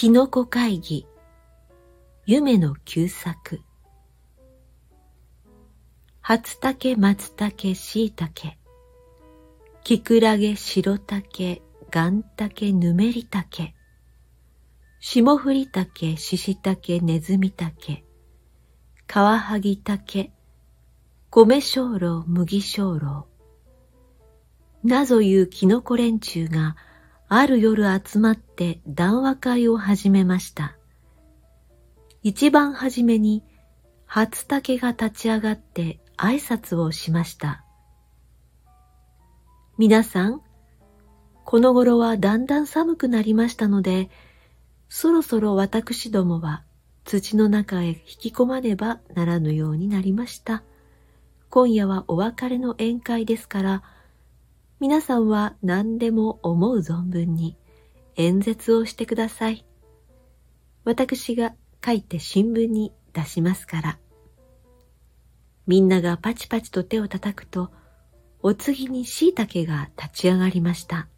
キノコ会議。夢の旧作。初竹松茸椎茸。キクラゲ白竹岩竹ぬめり竹霜降り竹獅子竹ネズミ竹カワハギ竹米精霊麦精霊なぞいうキノコ連中がある夜集まって談話会を始めました。一番初めに初竹が立ち上がって挨拶をしました。皆さん、この頃はだんだん寒くなりましたので、そろそろ私どもは土の中へ引き込まねばならぬようになりました。今夜はお別れの宴会ですから、皆さんは何でも思う存分に演説をしてください。私が書いて新聞に出しますから。みんながパチパチと手を叩くと、お次に椎茸が立ち上がりました。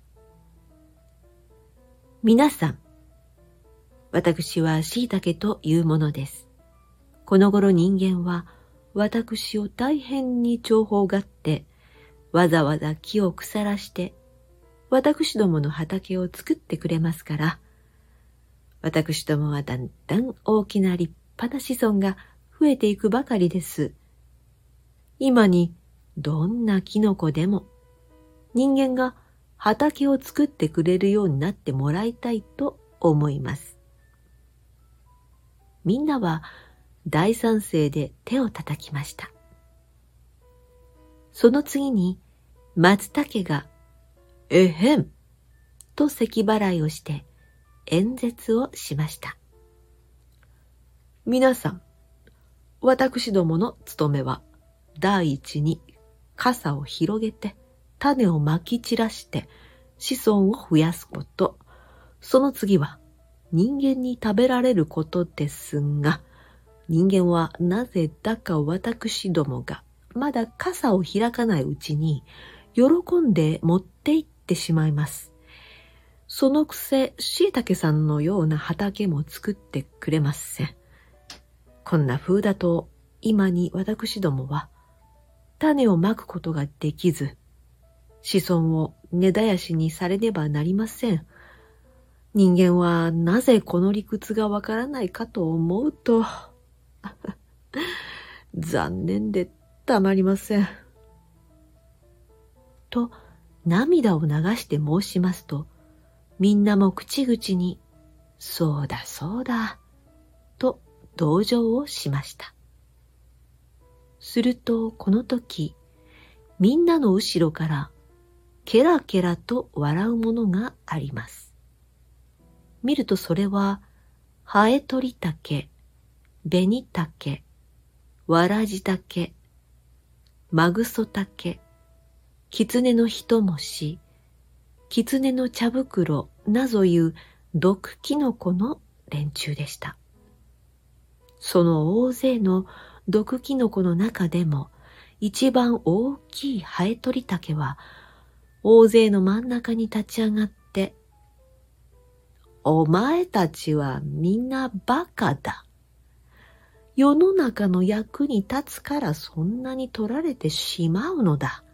皆さん、私は椎茸というものです。この頃人間は私を大変に重宝がってわざわざ木を腐らして、私どもの畑を作ってくれますから、私どもはだんだん大きな立派な子孫が増えていくばかりです。今にどんなキノコでも人間が畑を作ってくれるようになってもらいたいと思います。みんなは大賛成で手を叩きました。その次に松茸が、えへんと咳払いをして演説をしました。皆さん、私どもの務めは、第一に傘を広げて、種をまき散らして、子孫を増やすこと。その次は、人間に食べられることですが、人間はなぜだか私どもがまだ傘を開かないうちに、喜んで持って行ってしまいます。そのくせ、椎茸さんのような畑も作ってくれません。こんな風だと、今に私どもは、種をまくことができず、子孫を根絶やしにされねばなりません。人間はなぜこの理屈がわからないかと思うと、残念でたまりません。と涙を流して申しますと、みんなも口々に、そうだそうだ、と同情をしました。するとこの時、みんなの後ろからケラケラと笑うものがあります。見るとそれは、ハエトリタケ、ベニタケ、わらじタケ、マグソタケ、狐の人もし、狐の茶袋なぞいう毒キノコの連中でした。その大勢の毒キノコの中でも一番大きいハエトリタケは大勢の真ん中に立ち上がって、お前たちはみんなバカだ。世の中の役に立つからそんなに取られてしまうのだ。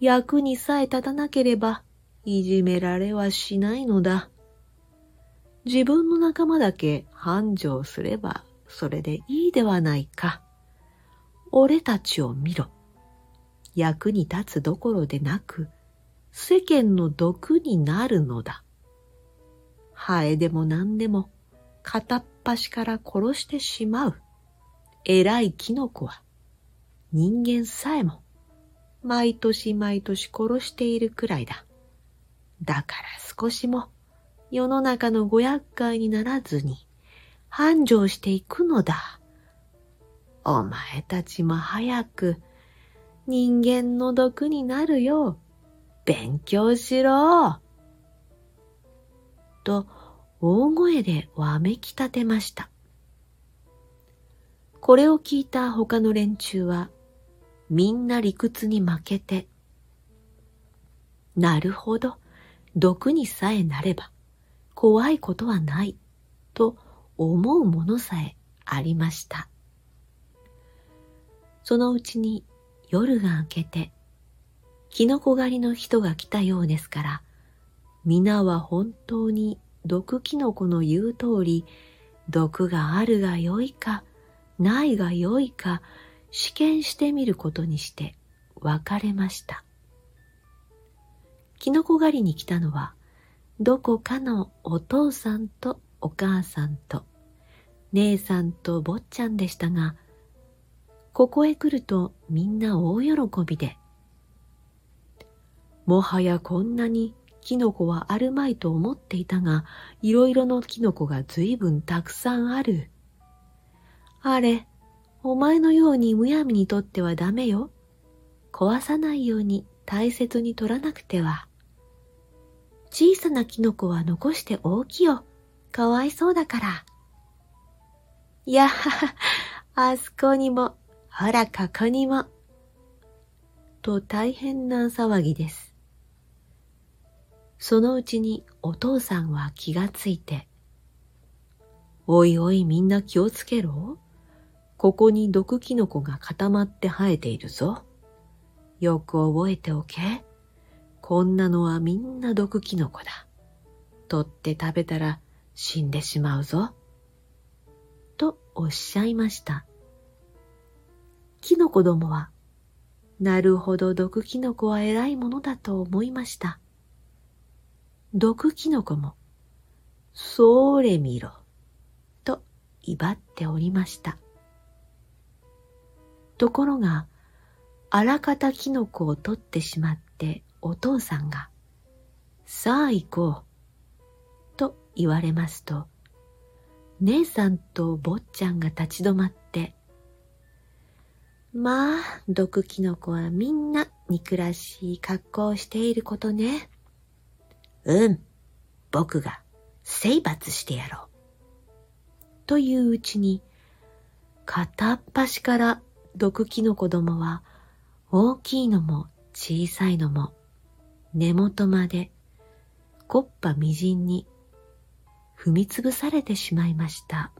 役にさえ立たなければいじめられはしないのだ。自分の仲間だけ繁盛すればそれでいいではないか。俺たちを見ろ。役に立つどころでなく、世間の毒になるのだ。ハエでも何でも片っ端から殺してしまう偉いキノコは人間さえも毎年毎年殺しているくらいだ。だから少しも世の中のご厄介にならずに繁盛していくのだ。お前たちも早く人間の毒になるよう勉強しろ。と大声でわめき立てました。これを聞いた他の連中は、みんな理屈に負けて、なるほど、毒にさえなれば、怖いことはないと思うものさえありました。そのうちに夜が明けて、キノコ狩りの人が来たようですから、皆は本当に毒キノコの言う通り、毒があるがよいか、ないがよいか、試験してみることにして別れました。キノコ狩りに来たのは、どこかのお父さんとお母さんと、姉さんと坊ちゃんでしたが、ここへ来るとみんな大喜びで、もはやこんなにキノコはあるまいと思っていたが、いろいろのキノコが随分たくさんある。あれ、お前のようにむやみにとってはダメよ。壊さないように大切に取らなくては。小さなキノコは残して大きよ。かわいそうだから。いや、あそこにも、ほらここにも。と大変な騒ぎです。そのうちにお父さんは気がついて、おいおいみんな気をつけろ。ここに毒キノコが固まって生えているぞ。よく覚えておけ。こんなのはみんな毒キノコだ。取って食べたら死んでしまうぞ。とおっしゃいました。キノコどもは、なるほど毒キノコは偉いものだと思いました。毒キノコも、それ見ろ、と威張っておりました。ところが、あらかたキノコを取ってしまってお父さんが、さあ行こう、と言われますと、姉さんと坊ちゃんが立ち止まって、まあ、毒キノコはみんな憎らしい格好をしていることね。うん、僕が征伐してやろう。といううちに、片っ端から毒キノコどもは大きいのも小さいのも根元までこっぱみじんに踏みつぶされてしまいました。